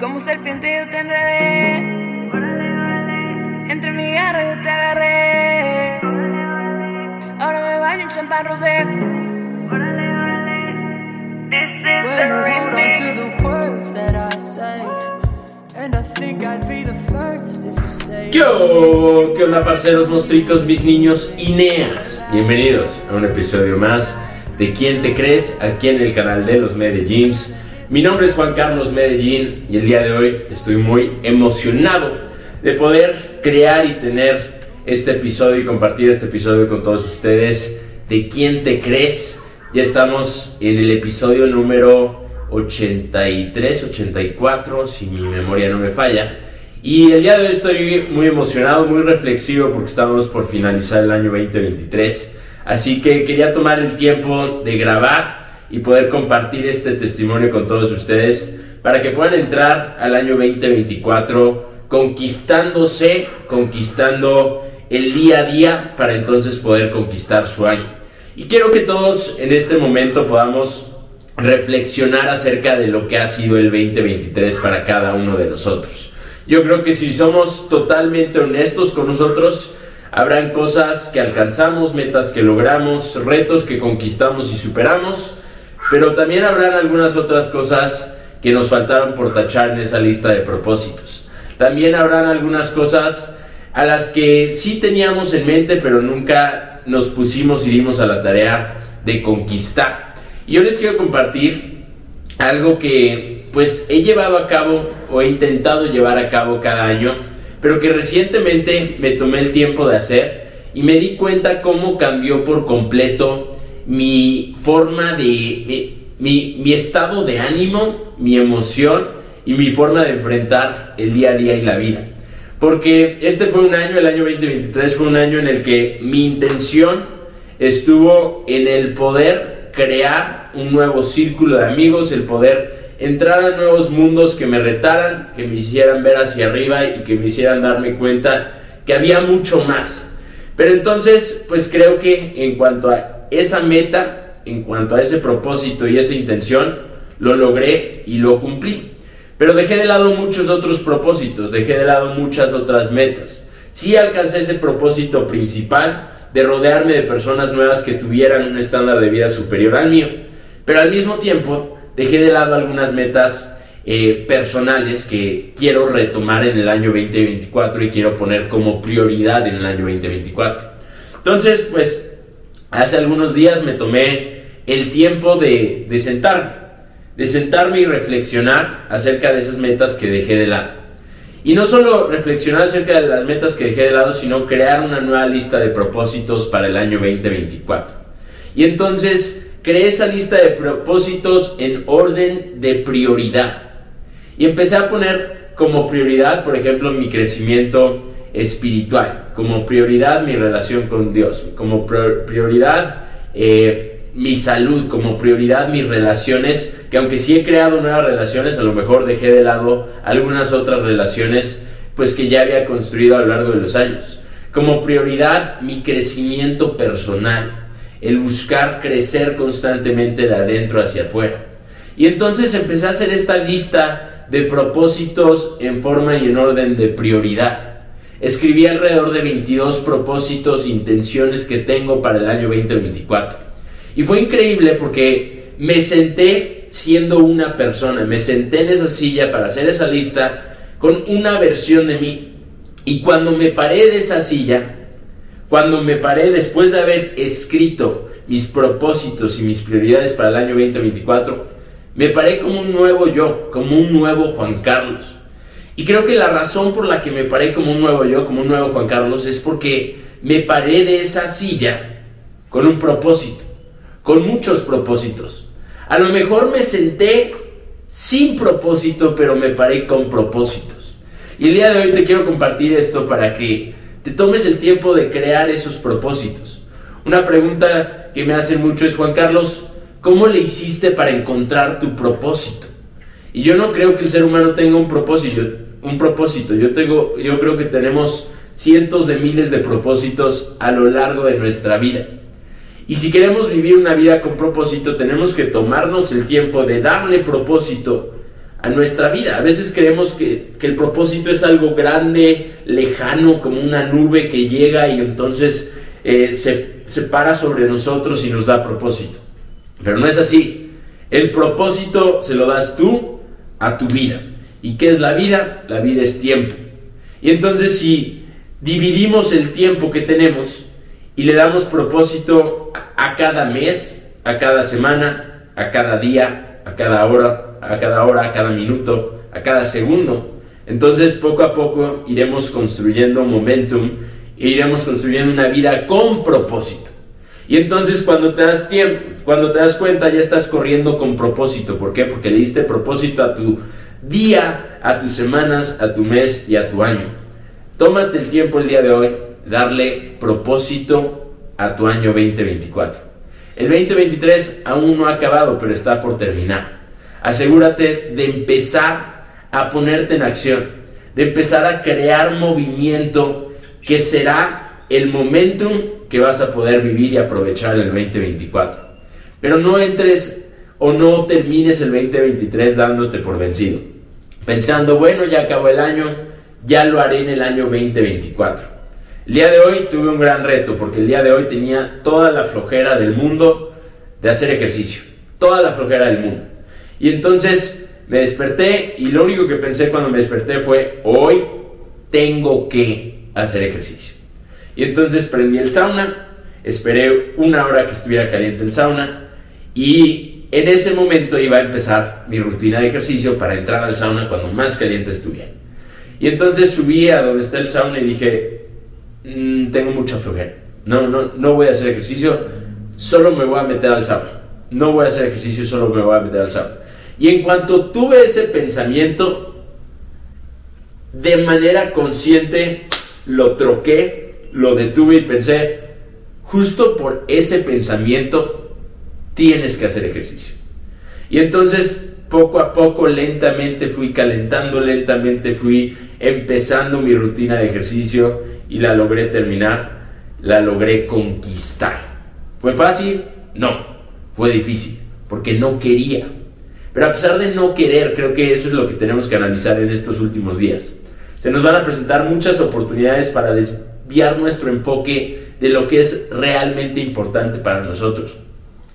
Como serpiente yo te enredé. Entre mi garra yo te agarré. Ahora me baño en champán rosé. Hold on to the words that I say. And I think I'd be the first if you stay. ¿Qué, o- ¿Qué onda, parceros, mostricos, mis niños Ineas? Bienvenidos a un episodio más de ¿Quién te crees? Aquí en el canal de los Medellíns. Mi nombre es Juan Carlos Medellín y el día de hoy estoy muy emocionado de poder crear y tener este episodio y compartir este episodio con todos ustedes de ¿Quién te crees? Ya estamos en el episodio número 83, 84, si mi memoria no me falla. Y el día de hoy estoy muy emocionado, muy reflexivo porque estamos por finalizar el año 2023. Así que quería tomar el tiempo de grabar y poder compartir este testimonio con todos ustedes para que puedan entrar al año 2024 conquistándose, conquistando el día a día para entonces poder conquistar su año. Y quiero que todos en este momento podamos reflexionar acerca de lo que ha sido el 2023 para cada uno de nosotros. Yo creo que si somos totalmente honestos con nosotros, habrán cosas que alcanzamos, metas que logramos, retos que conquistamos y superamos, pero también habrán algunas otras cosas que nos faltaron por tachar en esa lista de propósitos. También habrán algunas cosas a las que sí teníamos en mente, pero nunca nos pusimos y dimos a la tarea de conquistar. Y yo les quiero compartir algo que pues he llevado a cabo o he intentado llevar a cabo cada año, pero que recientemente me tomé el tiempo de hacer y me di cuenta cómo cambió por completo mi forma de, de- mi, mi estado de ánimo, mi emoción y mi forma de enfrentar el día a día y la vida. Porque este fue un año, el año 2023 fue un año en el que mi intención estuvo en el poder crear un nuevo círculo de amigos, el poder entrar a nuevos mundos que me retaran, que me hicieran ver hacia arriba y que me hicieran darme cuenta que había mucho más. Pero entonces, pues creo que en cuanto a esa meta, en cuanto a ese propósito y esa intención, lo logré y lo cumplí. Pero dejé de lado muchos otros propósitos, dejé de lado muchas otras metas. Sí alcancé ese propósito principal de rodearme de personas nuevas que tuvieran un estándar de vida superior al mío, pero al mismo tiempo dejé de lado algunas metas eh, personales que quiero retomar en el año 2024 y quiero poner como prioridad en el año 2024. Entonces, pues, hace algunos días me tomé el tiempo de, de sentarme, de sentarme y reflexionar acerca de esas metas que dejé de lado. Y no solo reflexionar acerca de las metas que dejé de lado, sino crear una nueva lista de propósitos para el año 2024. Y entonces creé esa lista de propósitos en orden de prioridad. Y empecé a poner como prioridad, por ejemplo, mi crecimiento espiritual, como prioridad mi relación con Dios, como prioridad eh, mi salud, como prioridad mis relaciones, que aunque sí he creado nuevas relaciones, a lo mejor dejé de lado algunas otras relaciones pues que ya había construido a lo largo de los años. Como prioridad mi crecimiento personal, el buscar crecer constantemente de adentro hacia afuera. Y entonces empecé a hacer esta lista de propósitos en forma y en orden de prioridad. Escribí alrededor de 22 propósitos, intenciones que tengo para el año 2024. Y fue increíble porque me senté siendo una persona, me senté en esa silla para hacer esa lista con una versión de mí. Y cuando me paré de esa silla, cuando me paré después de haber escrito mis propósitos y mis prioridades para el año 2024, me paré como un nuevo yo, como un nuevo Juan Carlos. Y creo que la razón por la que me paré como un nuevo yo, como un nuevo Juan Carlos, es porque me paré de esa silla con un propósito, con muchos propósitos. A lo mejor me senté sin propósito, pero me paré con propósitos. Y el día de hoy te quiero compartir esto para que te tomes el tiempo de crear esos propósitos. Una pregunta que me hacen mucho es, Juan Carlos, ¿cómo le hiciste para encontrar tu propósito? Y yo no creo que el ser humano tenga un propósito, un propósito. Yo tengo, yo creo que tenemos cientos de miles de propósitos a lo largo de nuestra vida. Y si queremos vivir una vida con propósito, tenemos que tomarnos el tiempo de darle propósito a nuestra vida. A veces creemos que, que, el propósito es algo grande, lejano, como una nube que llega y entonces eh, se, se para sobre nosotros y nos da propósito. Pero no es así. El propósito se lo das tú a tu vida. ¿Y qué es la vida? La vida es tiempo. Y entonces si dividimos el tiempo que tenemos y le damos propósito a cada mes, a cada semana, a cada día, a cada hora, a cada hora, a cada minuto, a cada segundo. Entonces poco a poco iremos construyendo momentum e iremos construyendo una vida con propósito. Y entonces cuando te das tiempo, cuando te das cuenta ya estás corriendo con propósito. ¿Por qué? Porque le diste propósito a tu día, a tus semanas, a tu mes y a tu año. Tómate el tiempo el día de hoy, darle propósito a tu año 2024. El 2023 aún no ha acabado, pero está por terminar asegúrate de empezar a ponerte en acción, de empezar a crear movimiento que será el momentum que vas a poder vivir y aprovechar el 2024. Pero no entres o no termines el 2023 dándote por vencido, pensando, bueno, ya acabó el año, ya lo haré en el año 2024. El día de hoy tuve un gran reto porque el día de hoy tenía toda la flojera del mundo de hacer ejercicio, toda la flojera del mundo. Y entonces me desperté y lo único que pensé cuando me desperté fue, hoy tengo que hacer ejercicio. Y entonces prendí el sauna, esperé una hora que estuviera caliente el sauna y en ese momento iba a empezar mi rutina de ejercicio para entrar al sauna cuando más caliente estuviera. Y entonces subí a donde está el sauna y dije, mm, tengo mucha flojera, no, no, no voy a hacer ejercicio, solo me voy a meter al sauna. No voy a hacer ejercicio, solo me voy a meter al sauna. Y en cuanto tuve ese pensamiento, de manera consciente lo troqué, lo detuve y pensé, justo por ese pensamiento tienes que hacer ejercicio. Y entonces poco a poco, lentamente fui calentando, lentamente fui empezando mi rutina de ejercicio y la logré terminar, la logré conquistar. ¿Fue fácil? No, fue difícil, porque no quería. Pero a pesar de no querer, creo que eso es lo que tenemos que analizar en estos últimos días. Se nos van a presentar muchas oportunidades para desviar nuestro enfoque de lo que es realmente importante para nosotros.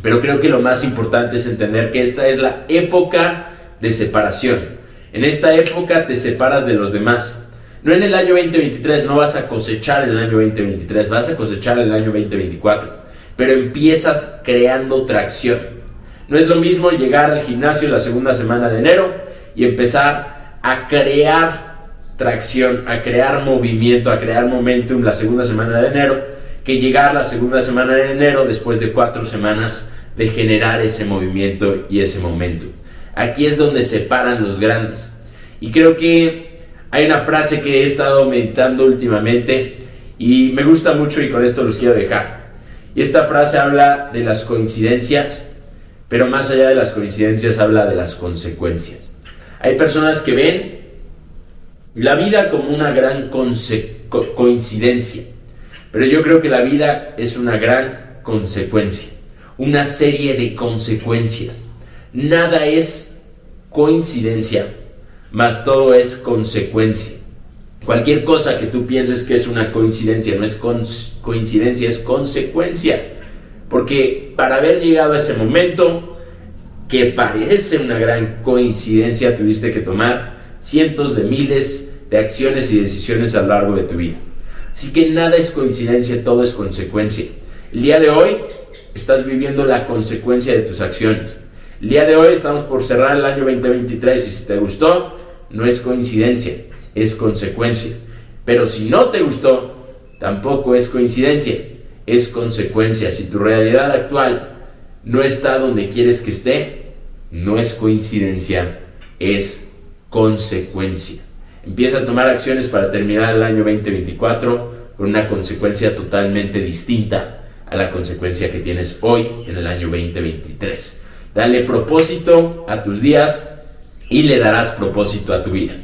Pero creo que lo más importante es entender que esta es la época de separación. En esta época te separas de los demás. No en el año 2023, no vas a cosechar el año 2023, vas a cosechar el año 2024. Pero empiezas creando tracción. No es lo mismo llegar al gimnasio la segunda semana de enero y empezar a crear tracción, a crear movimiento, a crear momentum la segunda semana de enero, que llegar la segunda semana de enero después de cuatro semanas de generar ese movimiento y ese momentum. Aquí es donde se paran los grandes. Y creo que hay una frase que he estado meditando últimamente y me gusta mucho y con esto los quiero dejar. Y esta frase habla de las coincidencias pero más allá de las coincidencias habla de las consecuencias. Hay personas que ven la vida como una gran coincidencia, pero yo creo que la vida es una gran consecuencia, una serie de consecuencias. Nada es coincidencia, más todo es consecuencia. Cualquier cosa que tú pienses que es una coincidencia no es coincidencia, es consecuencia. Porque para haber llegado a ese momento, que parece una gran coincidencia, tuviste que tomar cientos de miles de acciones y decisiones a lo largo de tu vida. Así que nada es coincidencia, todo es consecuencia. El día de hoy estás viviendo la consecuencia de tus acciones. El día de hoy estamos por cerrar el año 2023 y si te gustó, no es coincidencia, es consecuencia. Pero si no te gustó, tampoco es coincidencia, es consecuencia. Si tu realidad actual no está donde quieres que esté, no es coincidencia, es consecuencia. Empieza a tomar acciones para terminar el año 2024 con una consecuencia totalmente distinta a la consecuencia que tienes hoy en el año 2023. Dale propósito a tus días y le darás propósito a tu vida.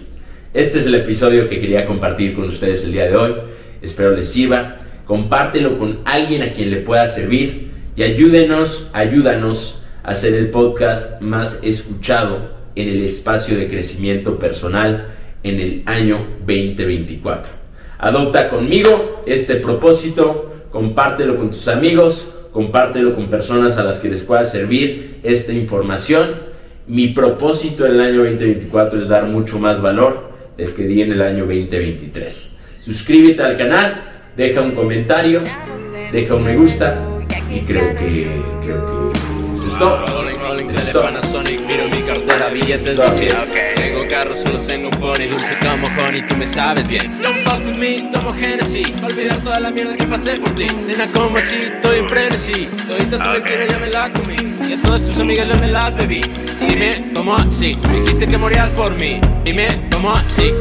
Este es el episodio que quería compartir con ustedes el día de hoy. Espero les sirva compártelo con alguien a quien le pueda servir y ayúdenos, ayúdanos a hacer el podcast más escuchado en el espacio de crecimiento personal en el año 2024. Adopta conmigo este propósito, compártelo con tus amigos, compártelo con personas a las que les pueda servir esta información. Mi propósito en el año 2024 es dar mucho más valor del que di en el año 2023. Suscríbete al canal, deja un comentario, deja un me gusta y creo que, creo que eso es todo. Cartera, billetes de 100 Tengo carro, solo tengo un pony Dulce como honey, tú me sabes bien. Don't fuck with me, tomo Genesis Pa' olvidar toda la mierda que pasé por ti. Nena, como así, estoy en frenesí. Todita tu mentira ya me la comí. Y a todas tus amigas ya me las bebí. Dime, ¿cómo así? Dijiste que morías por mí. Dime, ¿cómo así?